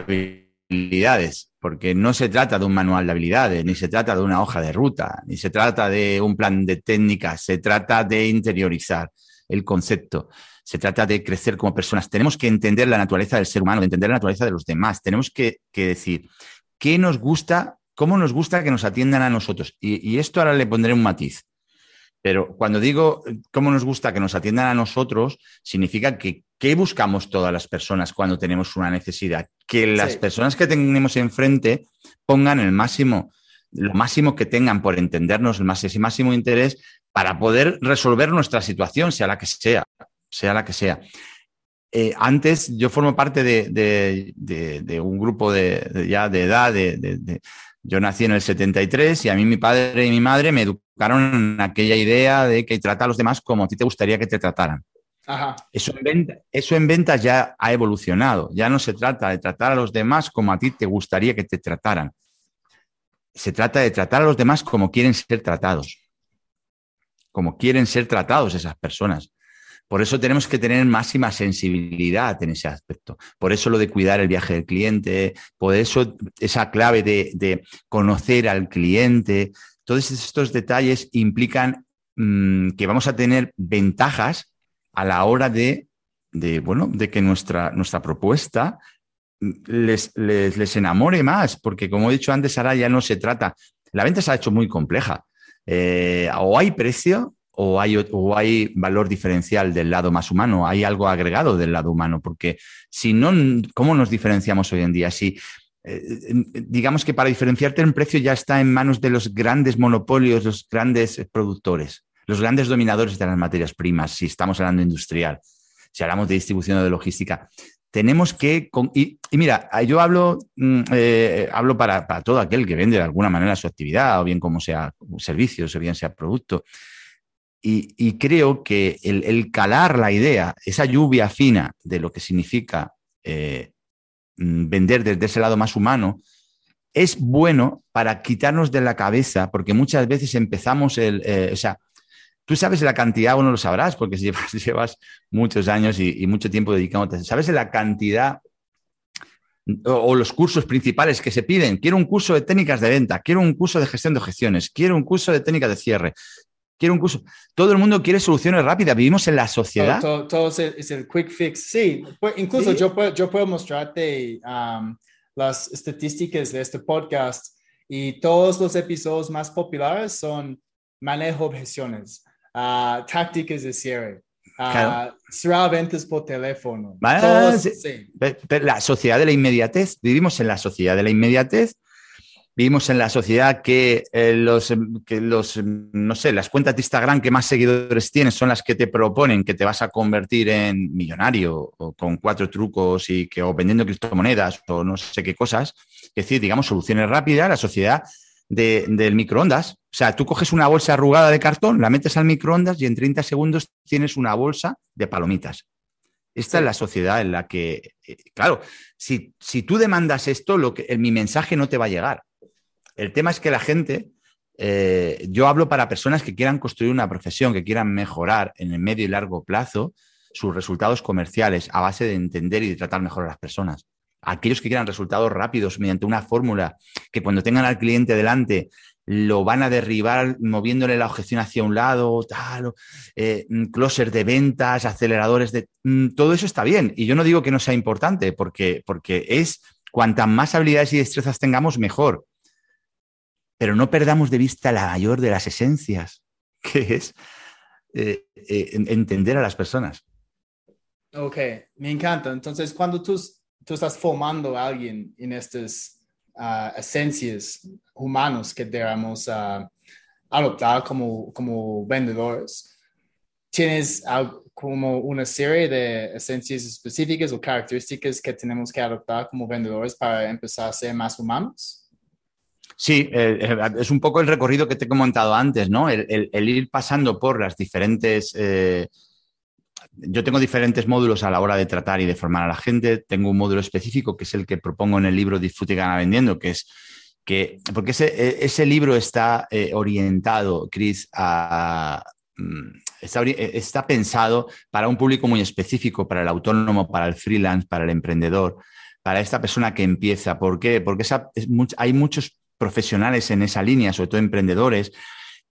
habilidades. porque no se trata de un manual de habilidades, ni se trata de una hoja de ruta, ni se trata de un plan de técnicas, se trata de interiorizar el concepto, se trata de crecer como personas. Tenemos que entender la naturaleza del ser humano, de entender la naturaleza de los demás. Tenemos que, decir qué nos gusta, cómo nos gusta que nos atiendan a nosotros. Y, esto ahora le pondré un matiz. Pero cuando digo cómo nos gusta que nos atiendan a nosotros, significa que ¿qué buscamos todas las personas cuando tenemos una necesidad? Que las personas que tenemos enfrente pongan el máximo, lo máximo que tengan por entendernos, el máximo interés para poder resolver nuestra situación, sea la que sea, sea la que sea. Eh, antes yo formo parte de, un grupo de, ya de edad, de, yo nací en el 73 y a mí mi padre y mi madre me educaron en aquella idea de que trata a los demás como a ti te gustaría que te trataran. Eso, en eso en ventas ya ha evolucionado. Ya no se trata de tratar a los demás como a ti te gustaría que te trataran. Se trata de tratar a los demás como quieren ser tratados. Como quieren ser tratados esas personas. Por eso tenemos que tener máxima sensibilidad en ese aspecto. Por eso lo de cuidar el viaje del cliente, por eso esa clave de, conocer al cliente. Todos estos detalles implican mm, que vamos a tener ventajas a la hora de, bueno, de que nuestra, nuestra propuesta les, les, enamore más, porque como he dicho antes, ahora ya no se trata, la venta se ha hecho muy compleja. Eh, o hay precio o hay, o hay valor diferencial del lado más humano, hay algo agregado del lado humano, porque si no, ¿cómo nos diferenciamos hoy en día? Si eh, digamos que para diferenciarte el precio ya está en manos de los grandes monopolios, los grandes productores, los grandes dominadores de las materias primas, si estamos hablando industrial, si hablamos de distribución o de logística. Tenemos que, y, mira, yo hablo, mm, eh, hablo para, para, todo aquel que vende de alguna manera su actividad, o bien como sea servicios, o bien sea producto. Y, creo que el, calar la idea, esa lluvia fina de lo que significa eh, mm, vender desde ese lado más humano, es bueno para quitarnos de la cabeza, porque muchas veces empezamos el, eh, o sea, tú sabes la cantidad, o no lo sabrás, porque llevas, llevas muchos años y, mucho tiempo dedicándote, sabes la cantidad o, o, los cursos principales que se piden. Quiero un curso de técnicas de venta, quiero un curso de gestión de objeciones, quiero un curso de técnicas de cierre, quiero un curso. Todo el mundo quiere soluciones rápidas. Vivimos en la sociedad. Todo, es, el, quick fix. Sí, pues, incluso Yo, puedo, yo puedo mostrarte um, las estadísticas de este podcast y todos los episodios más populares son manejo objeciones, uh, tácticas de cierre. Uh, cerrar ventas por teléfono. La sociedad de la inmediatez, vivimos en la sociedad de la inmediatez Vivimos en la sociedad que, eh, los, que los, no sé, las cuentas de Instagram que más seguidores tienes son las que te proponen que te vas a convertir en millonario o con cuatro trucos y que o vendiendo criptomonedas o no sé qué cosas. Es decir, digamos, soluciones rápidas, la sociedad del microondas. O sea, tú coges una bolsa arrugada de cartón, la metes al microondas y en 30 segundos tienes una bolsa de palomitas. Esta es la sociedad en la que, eh, claro, si, si, tú demandas esto, lo que, mi mensaje no te va a llegar. El tema es que la gente, eh, yo hablo para personas que quieran construir una profesión, que quieran mejorar en el medio y largo plazo sus resultados comerciales a base de entender y de tratar mejor a las personas. Aquellos que quieran resultados rápidos mediante una fórmula que cuando tengan al cliente delante lo van a derribar moviéndole la objeción hacia un lado, tal, eh, closer de ventas, aceleradores de... Mm, todo eso está bien. Y yo no digo que no sea importante, porque, porque es cuantas más habilidades y destrezas tengamos, mejor pero no perdamos de vista la mayor de las esencias, que es eh, eh, entender a las personas. Ok, me encanta. Entonces, cuando tú, estás formando a alguien en estas uh, esencias humanas que debemos uh, adoptar como vendedores, ¿tienes como una serie de esencias específicas o características que tenemos que adoptar como vendedores para empezar a ser más humanos? Sí, eh, eh, es un poco el recorrido que te he comentado antes, ¿no? El, ir pasando por las diferentes... Eh, yo tengo diferentes módulos a la hora de tratar y de formar a la gente. Tengo un módulo específico que es el que propongo en el libro Disfrute y Gana Vendiendo, que es que, porque ese, e, ese libro está orientado, Chris, a, mm, Está, está, pensado para un público muy específico, para el autónomo, para el freelance, para el emprendedor, para esta persona que empieza. ¿Por qué? Porque hay muchos profesionales en esa línea, sobre todo emprendedores,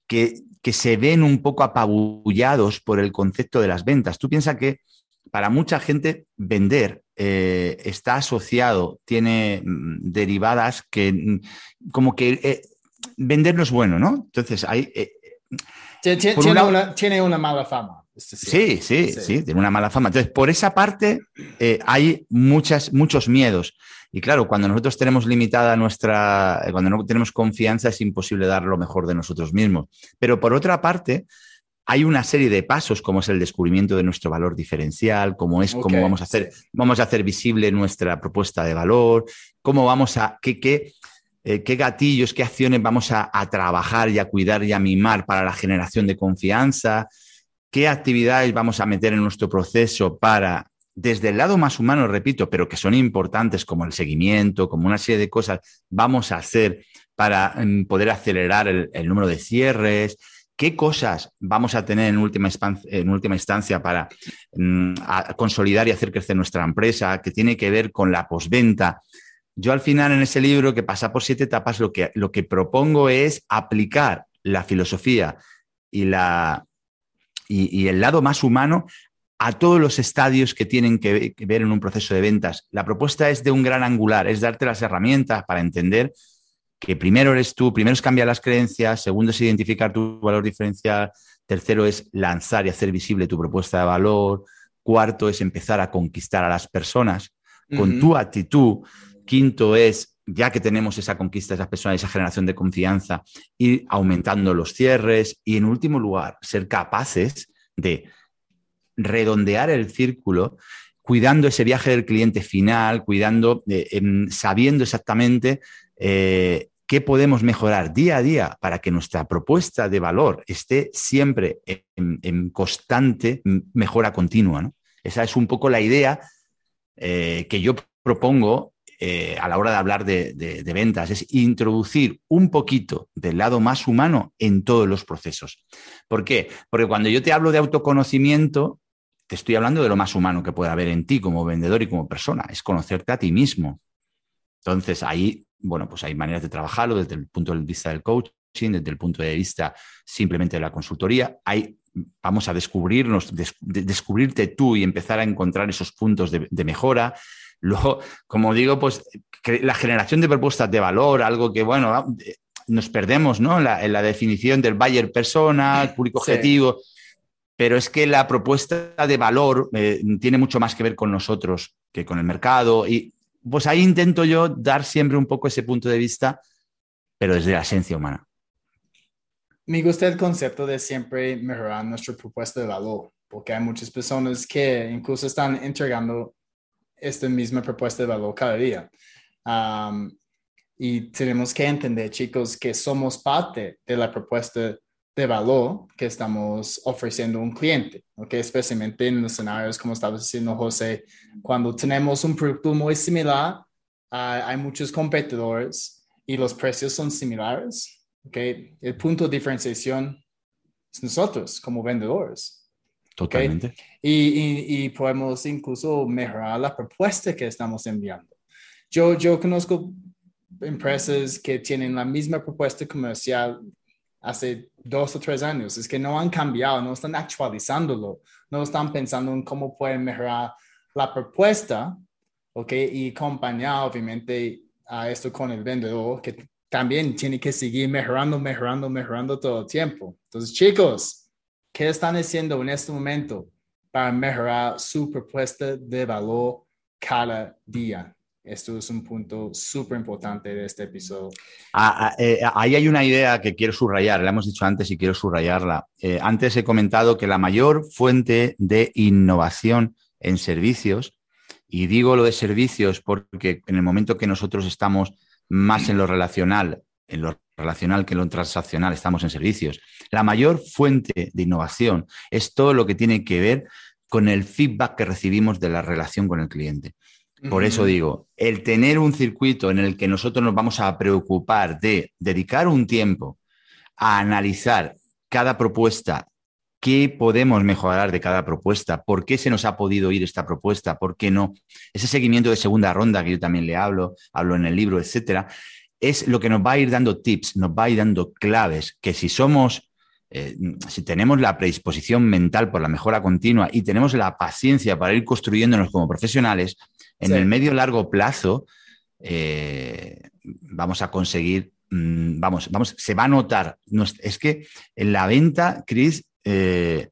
que, que se ven un poco apabullados por el concepto de las ventas. Tú piensas que para mucha gente vender eh, está asociado, tiene mm, derivadas que mm, como que eh, vender no es bueno, ¿no? Entonces hay... Eh, tiene, una, mala fama. Sí, sí, sí, tiene una mala fama. Entonces, por esa parte hay muchas, muchos miedos. Y claro, cuando nosotros tenemos limitada nuestra, cuando no tenemos confianza, es imposible dar lo mejor de nosotros mismos. Pero por otra parte, hay una serie de pasos, como es el descubrimiento de nuestro valor diferencial, cómo es, cómo vamos a hacer, vamos a hacer visible nuestra propuesta de valor, cómo vamos a, qué, qué, eh, qué gatillos, qué acciones vamos a, trabajar y a cuidar y a mimar para la generación de confianza, qué actividades vamos a meter en nuestro proceso para, desde el lado más humano, repito, pero que son importantes como el seguimiento, como una serie de cosas, vamos a hacer para mm, poder acelerar el número de cierres, qué cosas vamos a tener en última, instancia para mm, consolidar y hacer crecer nuestra empresa, que tiene que ver con la posventa. Yo al final en ese libro que pasa por siete etapas, lo que, lo que propongo es aplicar la filosofía y, la, y, el lado más humano a todos los estadios que tienen que ver en un proceso de ventas. La propuesta es de un gran angular, es darte las herramientas para entender que primero eres tú, primero es cambiar las creencias, segundo es identificar tu valor diferencial, tercero es lanzar y hacer visible tu propuesta de valor, cuarto es empezar a conquistar a las personas con tu actitud, quinto es, ya que tenemos esa conquista de esas personas, esa generación de confianza, ir aumentando los cierres y en último lugar, ser capaces de redondear el círculo cuidando ese viaje del cliente final, cuidando, eh, em, sabiendo exactamente eh, qué podemos mejorar día a día para que nuestra propuesta de valor esté siempre en, constante mejora continua. Esa es un poco la idea eh, que yo propongo a la hora de hablar de, de, ventas, es introducir un poquito del lado más humano en todos los procesos. ¿Por qué? Porque cuando yo te hablo de autoconocimiento, te estoy hablando de lo más humano que puede haber en ti como vendedor y como persona, es conocerte a ti mismo. Entonces ahí bueno, pues hay maneras de trabajarlo desde el punto de vista del coaching, desde el punto de vista simplemente de la consultoría. Hay, vamos a descubrirnos, descubrirte tú y empezar a encontrar esos puntos de, mejora. Luego, como digo, pues la generación de propuestas de valor, algo que, bueno, nos perdemos ¿no? en, la, definición del buyer persona, el público objetivo, pero es que la propuesta de valor eh, tiene mucho más que ver con nosotros que con el mercado y pues ahí intento yo dar siempre un poco ese punto de vista, pero desde la esencia humana. Me gusta el concepto de siempre mejorar nuestra propuesta de valor, porque hay muchas personas que incluso están entregando esta misma propuesta de valor cada día. y tenemos que entender, chicos, que somos parte de la propuesta de valor que estamos ofreciendo a un cliente, ¿ok? Especialmente en los escenarios, como estaba diciendo José, cuando tenemos un producto muy similar, hay muchos competidores y los precios son similares, ¿ok? El punto de diferenciación es nosotros como vendedores. Totalmente. Y, y, podemos incluso mejorar la propuesta que estamos enviando. Yo, yo conozco empresas que tienen la misma propuesta comercial hace dos o tres años. Es que no han cambiado, no están actualizándolo, no están pensando en cómo pueden mejorar la propuesta, ¿ok? Y acompañar obviamente a esto con el vendedor, que también tiene que seguir mejorando, mejorando, mejorando todo el tiempo. Entonces, chicos, ¿qué están haciendo en este momento para mejorar su propuesta de valor cada día? Esto es un punto súper importante de este episodio. Ah, ah, eh, ahí hay una idea que quiero subrayar, la hemos dicho antes y quiero subrayarla. Eh, antes he comentado que la mayor fuente de innovación en servicios, y digo lo de servicios porque en el momento que nosotros estamos más en lo relacional, en lo relacional que en lo transaccional, estamos en servicios, la mayor fuente de innovación es todo lo que tiene que ver con el feedback que recibimos de la relación con el cliente. Por eso digo, el tener un circuito en el que nosotros nos vamos a preocupar de dedicar un tiempo a analizar cada propuesta qué podemos mejorar de cada propuesta, por qué se nos ha podido ir esta propuesta, por qué no. Ese seguimiento de segunda ronda que yo también le hablo, hablo en el libro, etcétera, es lo que nos va a ir dando tips, nos va a ir dando claves, que si somos, eh, si tenemos la predisposición mental por la mejora continua y tenemos la paciencia para ir construyéndonos como profesionales, en el medio largo plazo eh, vamos a conseguir, mm, vamos, vamos, se va a notar. es que en la venta, Chris, eh,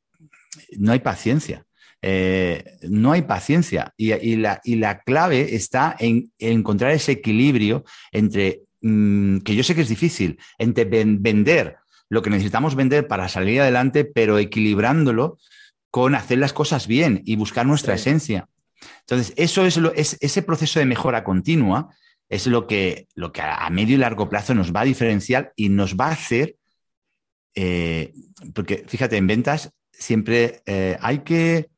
no hay paciencia. Eh, no hay paciencia y, la, clave está en, encontrar ese equilibrio entre, mm, que yo sé que es difícil, entre vender lo que necesitamos vender para salir adelante, pero equilibrándolo con hacer las cosas bien y buscar nuestra esencia. Entonces, eso es, lo, es ese proceso de mejora continua es lo que, lo que a medio y largo plazo nos va a diferenciar y nos va a hacer eh, porque fíjate, en ventas siempre eh, hay que,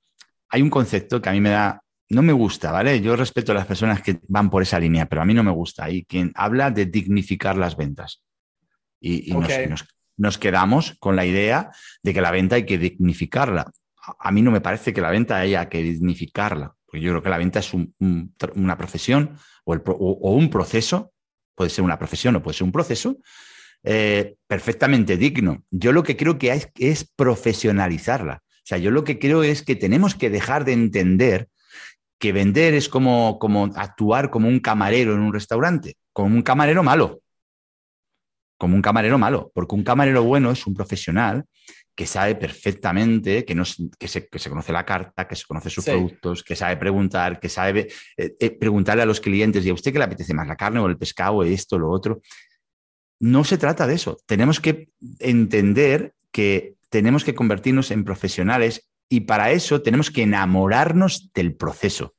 hay un concepto que a mí me da, no me gusta, ¿vale? Yo respeto a las personas que van por esa línea, pero a mí no me gusta. Y quien habla de dignificar las ventas. Y, nos, quedamos con la idea de que la venta hay que dignificarla. A mí no me parece que la venta haya que dignificarla, porque yo creo que la venta es una profesión o, un proceso, puede ser una profesión o puede ser un proceso, eh, perfectamente digno. Yo lo que creo que hay es profesionalizarla. O sea, yo lo que creo es que tenemos que dejar de entender que vender es como, como actuar como un camarero en un restaurante, como un camarero malo. Como un camarero malo, porque un camarero bueno es un profesional que sabe perfectamente, que, no, que, se, conoce la carta, que se conoce sus productos, que sabe preguntar, que sabe eh, eh, preguntarle a los clientes, ¿y a usted qué le apetece más, la carne o el pescado, esto, lo otro? No se trata de eso. Tenemos que entender que tenemos que convertirnos en profesionales y para eso tenemos que enamorarnos del proceso.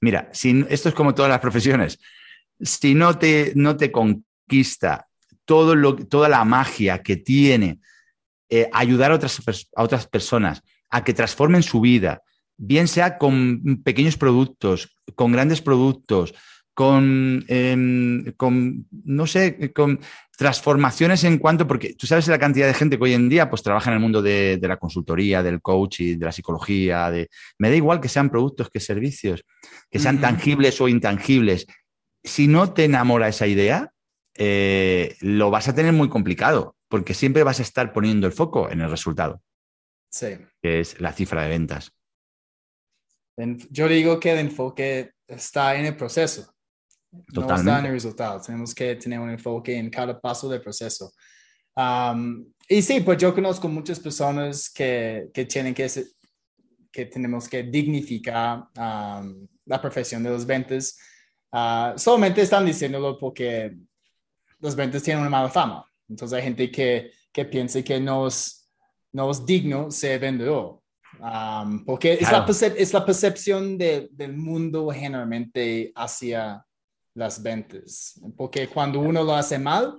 Mira, si, esto es como todas las profesiones. Si no te, no te conquista todo lo, toda la magia que tiene eh, ayudar a otras, a otras personas a que transformen su vida, bien sea con pequeños productos, con grandes productos, con, em, con, no sé, con transformaciones en cuanto, porque tú sabes la cantidad de gente que hoy en día pues trabaja en el mundo de, la consultoría, del coaching, de la psicología, de, me da igual que sean productos que servicios, que sean tangibles o intangibles. Si no te enamora esa idea, eh, lo vas a tener muy complicado, porque siempre vas a estar poniendo el foco en el resultado. Sí. Que es la cifra de ventas. Yo digo que el enfoque está en el proceso. No está en el resultado. Tenemos que tener un enfoque en cada paso del proceso. Um, y sí, pues yo conozco muchas personas que, que tienen que, que tenemos que dignificar um, la profesión de los ventas. Uh, solamente están diciéndolo porque los ventas tienen una mala fama. Entonces hay gente que, que piensa que no es, no es digno ser vendedor. Um, porque es, la es, la percepción de, del mundo generalmente hacia las ventas, porque cuando uno lo hace mal,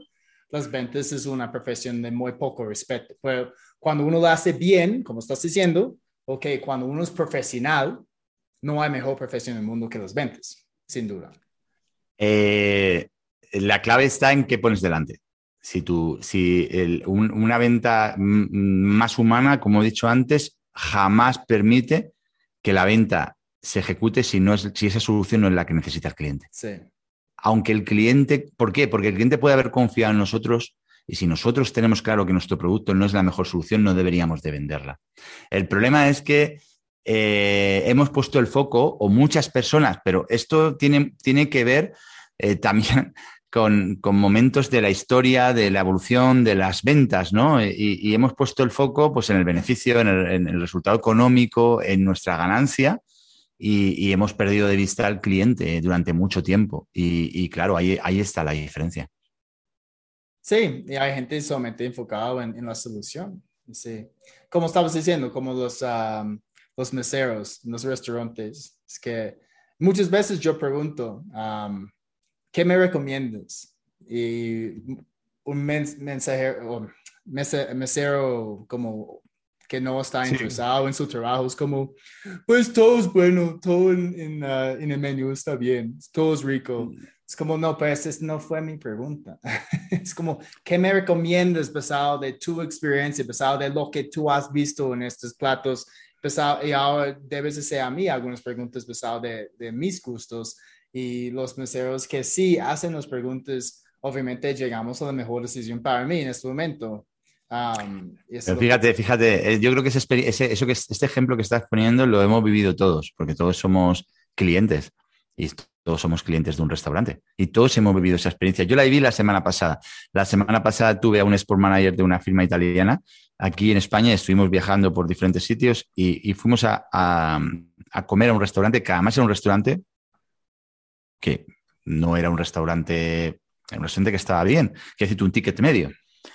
las ventas es una profesión de muy poco respeto. Pero cuando uno lo hace bien, como estás diciendo, ok, cuando uno es profesional, no hay mejor profesión en el mundo que las ventas, sin duda. Eh, la clave está en qué pones delante. Si, tú, si una venta más humana, como he dicho antes, jamás permite que la venta se ejecute si, no es, si esa solución no es la que necesita el cliente. Sí aunque el cliente, ¿por qué? Porque el cliente puede haber confiado en nosotros y si nosotros tenemos claro que nuestro producto no es la mejor solución, no deberíamos de venderla. El problema es que eh, hemos puesto el foco, o muchas personas, pero esto tiene, tiene que ver eh, también con, momentos de la historia, de la evolución, de las ventas, ¿no? Y, hemos puesto el foco pues, en el beneficio, en el resultado económico, en nuestra ganancia, y, hemos perdido de vista al cliente durante mucho tiempo. Y, claro, ahí, ahí está la diferencia. Sí, y hay gente solamente enfocada en, en la solución. Sí. Como estabas diciendo, como los, los meseros en los restaurantes, es que muchas veces yo pregunto, ¿qué me recomiendas? Y un mensajero, mesero como que no está interesado en su trabajo. Es como, pues todo es bueno, todo en, en, uh, en, el menú está bien, todo es rico. Es como, no, pues no fue mi pregunta. es como, ¿qué me recomiendas basado de tu experiencia, basado de lo que tú has visto en estos platos? Basado, y ahora debes hacer a mí algunas preguntas basado de, de mis gustos y los meseros que sí hacen las preguntas, obviamente llegamos a la mejor decisión para mí en este momento. Um, fíjate, fíjate, eh, yo creo que ese, ese, eso que este ejemplo que estás poniendo lo hemos vivido todos, porque todos somos clientes y todos somos clientes de un restaurante y todos hemos vivido esa experiencia. Yo la viví la semana pasada. La semana pasada tuve a un sport manager de una firma italiana aquí en España, estuvimos viajando por diferentes sitios y, fuimos a, a, comer a un restaurante, que además era un restaurante que no era un restaurante, un restaurante que estaba bien, que decir, un ticket medio.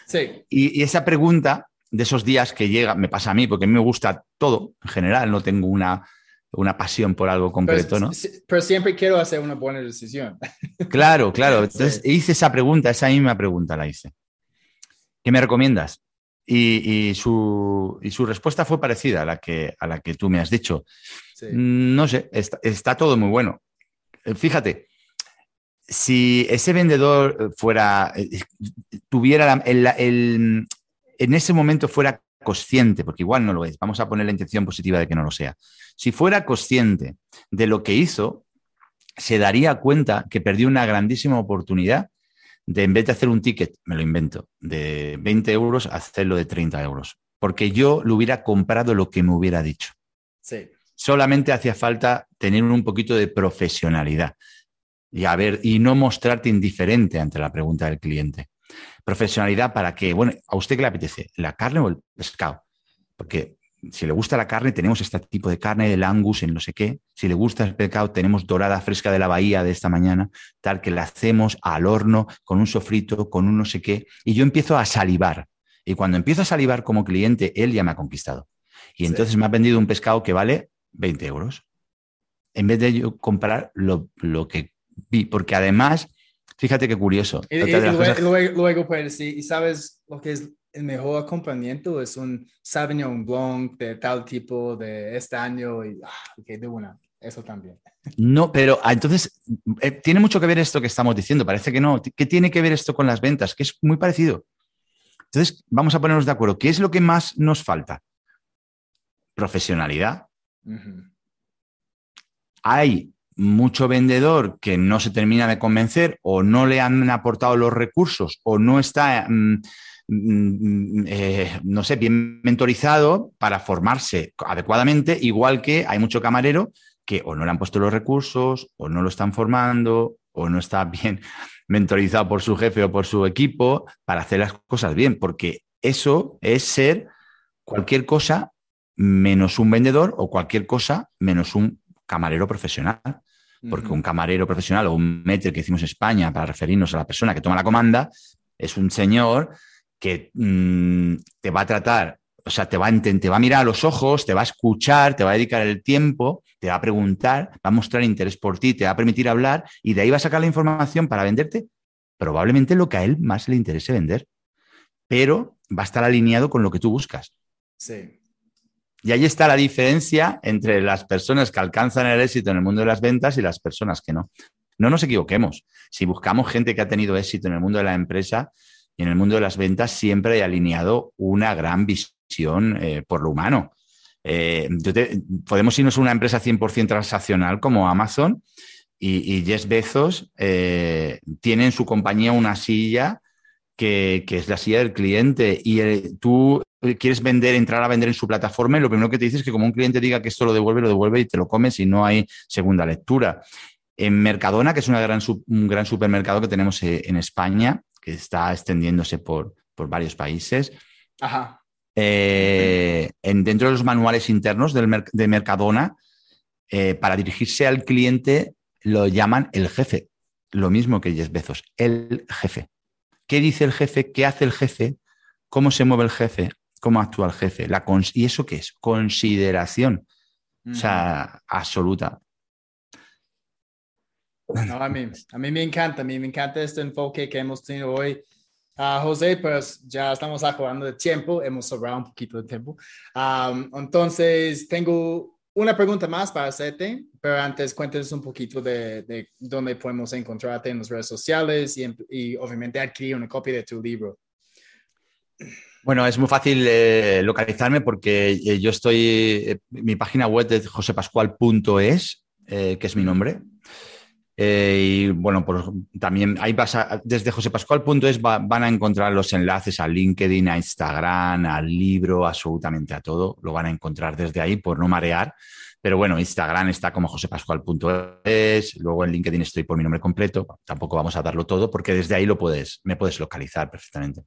Sí. Y, y esa pregunta de esos días que llega, me pasa a mí, porque a mí me gusta todo en general, no tengo una una pasión por algo concreto, ¿no? Pero siempre quiero hacer una buena decisión. Claro, claro. Entonces hice esa pregunta, esa misma pregunta la hice. ¿Qué me recomiendas? Y, su, su, respuesta fue parecida a la que, a la que tú me has dicho. No sé, está, todo muy bueno. Eh, fíjate, si ese vendedor fuera, eh, tuviera el, en ese momento fuera consciente, porque igual no lo es, vamos a poner la intención positiva de que no lo sea. Si fuera consciente de lo que hizo, se daría cuenta que perdió una grandísima oportunidad de, en vez de hacer un ticket, me lo invento, de 20 euros, hacerlo de 30 euros. Porque yo le hubiera comprado lo que me hubiera dicho. Sí. Solamente hacía falta tener un poquito de profesionalidad y, a ver, y no mostrarte indiferente ante la pregunta del cliente. Profesionalidad para que, bueno, ¿a usted qué le apetece? ¿La carne o el pescado? Porque si le gusta la carne, tenemos este tipo de carne del angus en no sé qué. Si le gusta el pescado, tenemos dorada fresca de la bahía de esta mañana, tal que la hacemos al horno con un sofrito, con un no sé qué. Y yo empiezo a salivar. Y cuando empiezo a salivar como cliente, él ya me ha conquistado. Y entonces me ha vendido un pescado que vale 20 euros. En vez de yo comprar lo, lo que vi, porque además Fíjate qué curioso. Y, luego, pues, y sabes lo que es el mejor acompañamiento es un Sauvignon Blanc de tal tipo de este año y ah, de una, eso también. No, pero ah, entonces eh, tiene mucho que ver esto que estamos diciendo, parece que no. ¿Qué tiene que ver esto con las ventas? Que es muy parecido. Entonces, vamos a ponernos de acuerdo. ¿Qué es lo que más nos falta? Profesionalidad. Hay mucho vendedor que no se termina de convencer o no le han aportado los recursos o no está, mm, mm, eh, no sé, bien mentorizado para formarse adecuadamente, igual que hay mucho camarero que o no le han puesto los recursos o no lo están formando o no está bien mentorizado por su jefe o por su equipo para hacer las cosas bien, porque eso es ser cualquier cosa menos un vendedor o cualquier cosa menos un camarero profesional porque un camarero profesional o un meter que hicimos en España para referirnos a la persona que toma la comanda es un señor que mm, te va a tratar, o sea, te va, a, te va a mirar a los ojos, te va a escuchar, te va a dedicar el tiempo, te va a preguntar, va a mostrar interés por ti, te va a permitir hablar y de ahí va a sacar la información para venderte probablemente lo que a él más le interese vender, pero va a estar alineado con lo que tú buscas. Sí. Y ahí está la diferencia entre las personas que alcanzan el éxito en el mundo de las ventas y las personas que no. No nos equivoquemos. Si buscamos gente que ha tenido éxito en el mundo de la empresa y en el mundo de las ventas, siempre hay alineado una gran visión eh, por lo humano. Eh, podemos irnos a una empresa 100% transaccional como Amazon y, y Jeff Bezos eh, tiene en su compañía una silla que, es la silla del cliente y tú quieres vender, entrar a vender en su plataforma y lo primero que te dice es que como un cliente diga que esto lo devuelve, lo devuelve y te lo comes y no hay segunda lectura. En Mercadona, que es una gran, un gran supermercado que tenemos eh, en España, que está extendiéndose por, varios países. Eh, en, dentro de los manuales internos del, de Mercadona, eh, para dirigirse al cliente lo llaman el jefe, lo mismo que Jeff Bezos, el jefe. ¿Qué dice el jefe? ¿Qué hace el jefe? ¿Cómo se mueve el jefe? Cómo actúa el jefe. La ¿Y eso qué es? Consideración. O sea, absoluta. a, mí, a mí me encanta, a mí me encanta este enfoque que hemos tenido hoy. Uh, José, pues ya estamos acabando de tiempo, hemos sobrado un poquito de tiempo. entonces, tengo una pregunta más para hacerte, pero antes cuéntanos un poquito de, de dónde podemos encontrarte en las redes sociales y, y, obviamente adquirir una copia de tu libro. Bueno, es muy fácil eh, localizarme porque eh, yo estoy, eh, mi página web es josepascual.es, que es mi nombre. y bueno, por, también ahí pasa, desde josepascual.es van a encontrar los enlaces a LinkedIn, a Instagram, al libro, absolutamente a todo. Lo van a encontrar desde ahí por no marear. Pero bueno, Instagram está como josepascual.es, luego en LinkedIn estoy por mi nombre completo. Tampoco vamos a darlo todo porque desde ahí lo puedes, me puedes localizar perfectamente.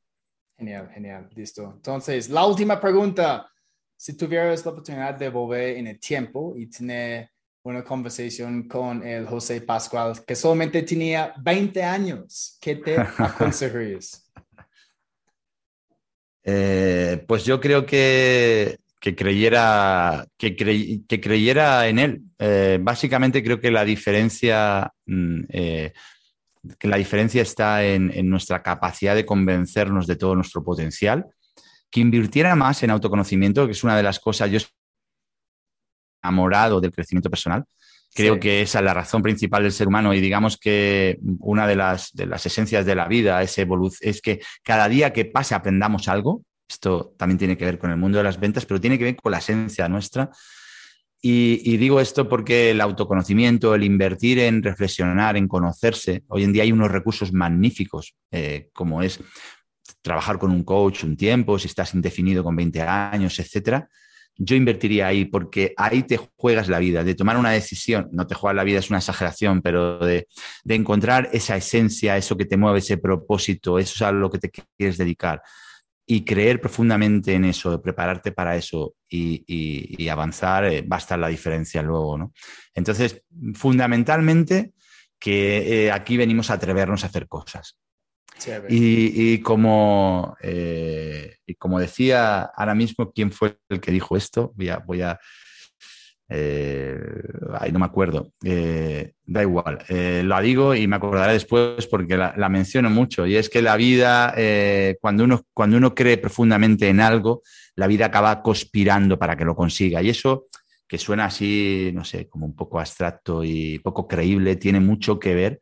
Genial, genial, listo. Entonces, la última pregunta. Si tuvieras la oportunidad de volver en el tiempo y tener una conversación con el José Pascual, que solamente tenía 20 años, ¿qué te aconsejarías? Eh, pues yo creo que, que creyera, que, que, creyera en él. Eh, básicamente creo que la diferencia mm, eh, que la diferencia está en, nuestra capacidad de convencernos de todo nuestro potencial, que invirtiera más en autoconocimiento, que es una de las cosas, yo estoy enamorado del crecimiento personal, creo que esa es la razón principal del ser humano y digamos que una de las, de las esencias de la vida es, es que cada día que pase aprendamos algo, esto también tiene que ver con el mundo de las ventas, pero tiene que ver con la esencia nuestra y, digo esto porque el autoconocimiento, el invertir en reflexionar, en conocerse, hoy en día hay unos recursos magníficos, eh, como es trabajar con un coach un tiempo, si estás indefinido con 20 años, etcétera. Yo invertiría ahí porque ahí te juegas la vida, de tomar una decisión, no te juegas la vida, es una exageración, pero de, de encontrar esa esencia, eso que te mueve, ese propósito, eso es a lo que te quieres dedicar y creer profundamente en eso, prepararte para eso y, avanzar, eh, va a estar la diferencia luego, ¿no? Entonces, fundamentalmente, que eh, aquí venimos a atrevernos a hacer cosas. y, como, eh, y como decía ahora mismo, ¿quién fue el que dijo esto? Voy a, voy a eh, ay, no me acuerdo. Eh, da igual. Eh, lo digo y me acordaré después porque la, menciono mucho. Y es que la vida, cuando, uno, cuando uno cree profundamente en algo, la vida acaba conspirando para que lo consiga. Y eso, que suena así, no sé, como un poco abstracto y poco creíble, tiene mucho que ver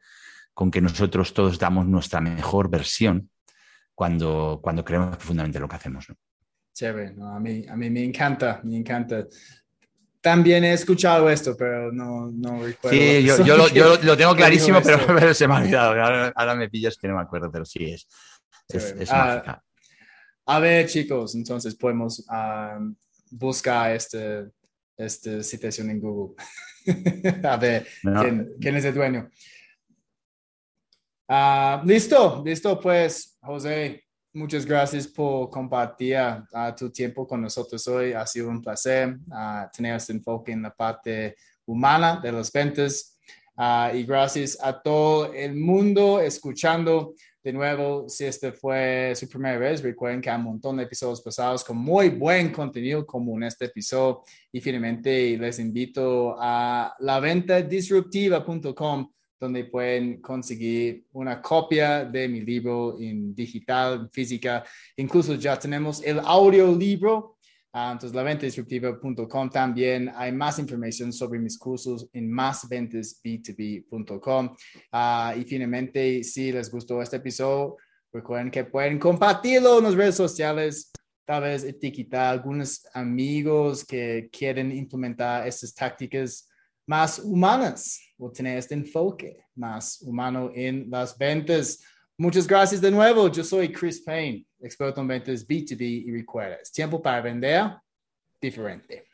con que nosotros todos damos nuestra mejor versión cuando, cuando creemos profundamente lo que hacemos. Chévere, a, mí, a mí me encanta, me encanta también he escuchado esto, pero no, no recuerdo. Sí, yo, yo, lo, yo, lo, tengo clarísimo, pero, se me ha olvidado. Ahora, me pillas que no me acuerdo, pero sí es. es, ah, a ver, chicos, entonces podemos um, buscar este, esta situación en Google. a ver, ¿quién, es el dueño? Uh, listo, listo, pues, José. Muchas gracias por compartir tu tiempo con nosotros hoy. Ha sido un placer tener este enfoque en la parte humana de las ventas. y gracias a todo el mundo escuchando. De nuevo, si este fue su primera vez, recuerden que hay un montón de episodios pasados con muy buen contenido como en este episodio. Y finalmente les invito a laventadisruptiva.com donde pueden conseguir una copia de mi libro en digital, física. Incluso ya tenemos el audiolibro. Uh, entonces, laventadisruptiva.com también hay más información sobre mis cursos en másventasb2b.com. Ah, y finalmente, si les gustó este episodio, recuerden que pueden compartirlo en las redes sociales, tal vez etiquetar a algunos amigos que quieren implementar estas tácticas más humanas o tener este enfoque más humano en las ventas. Muchas gracias de nuevo. Yo soy Chris Payne, experto en ventas B2B y recuerda, tiempo para vender diferente.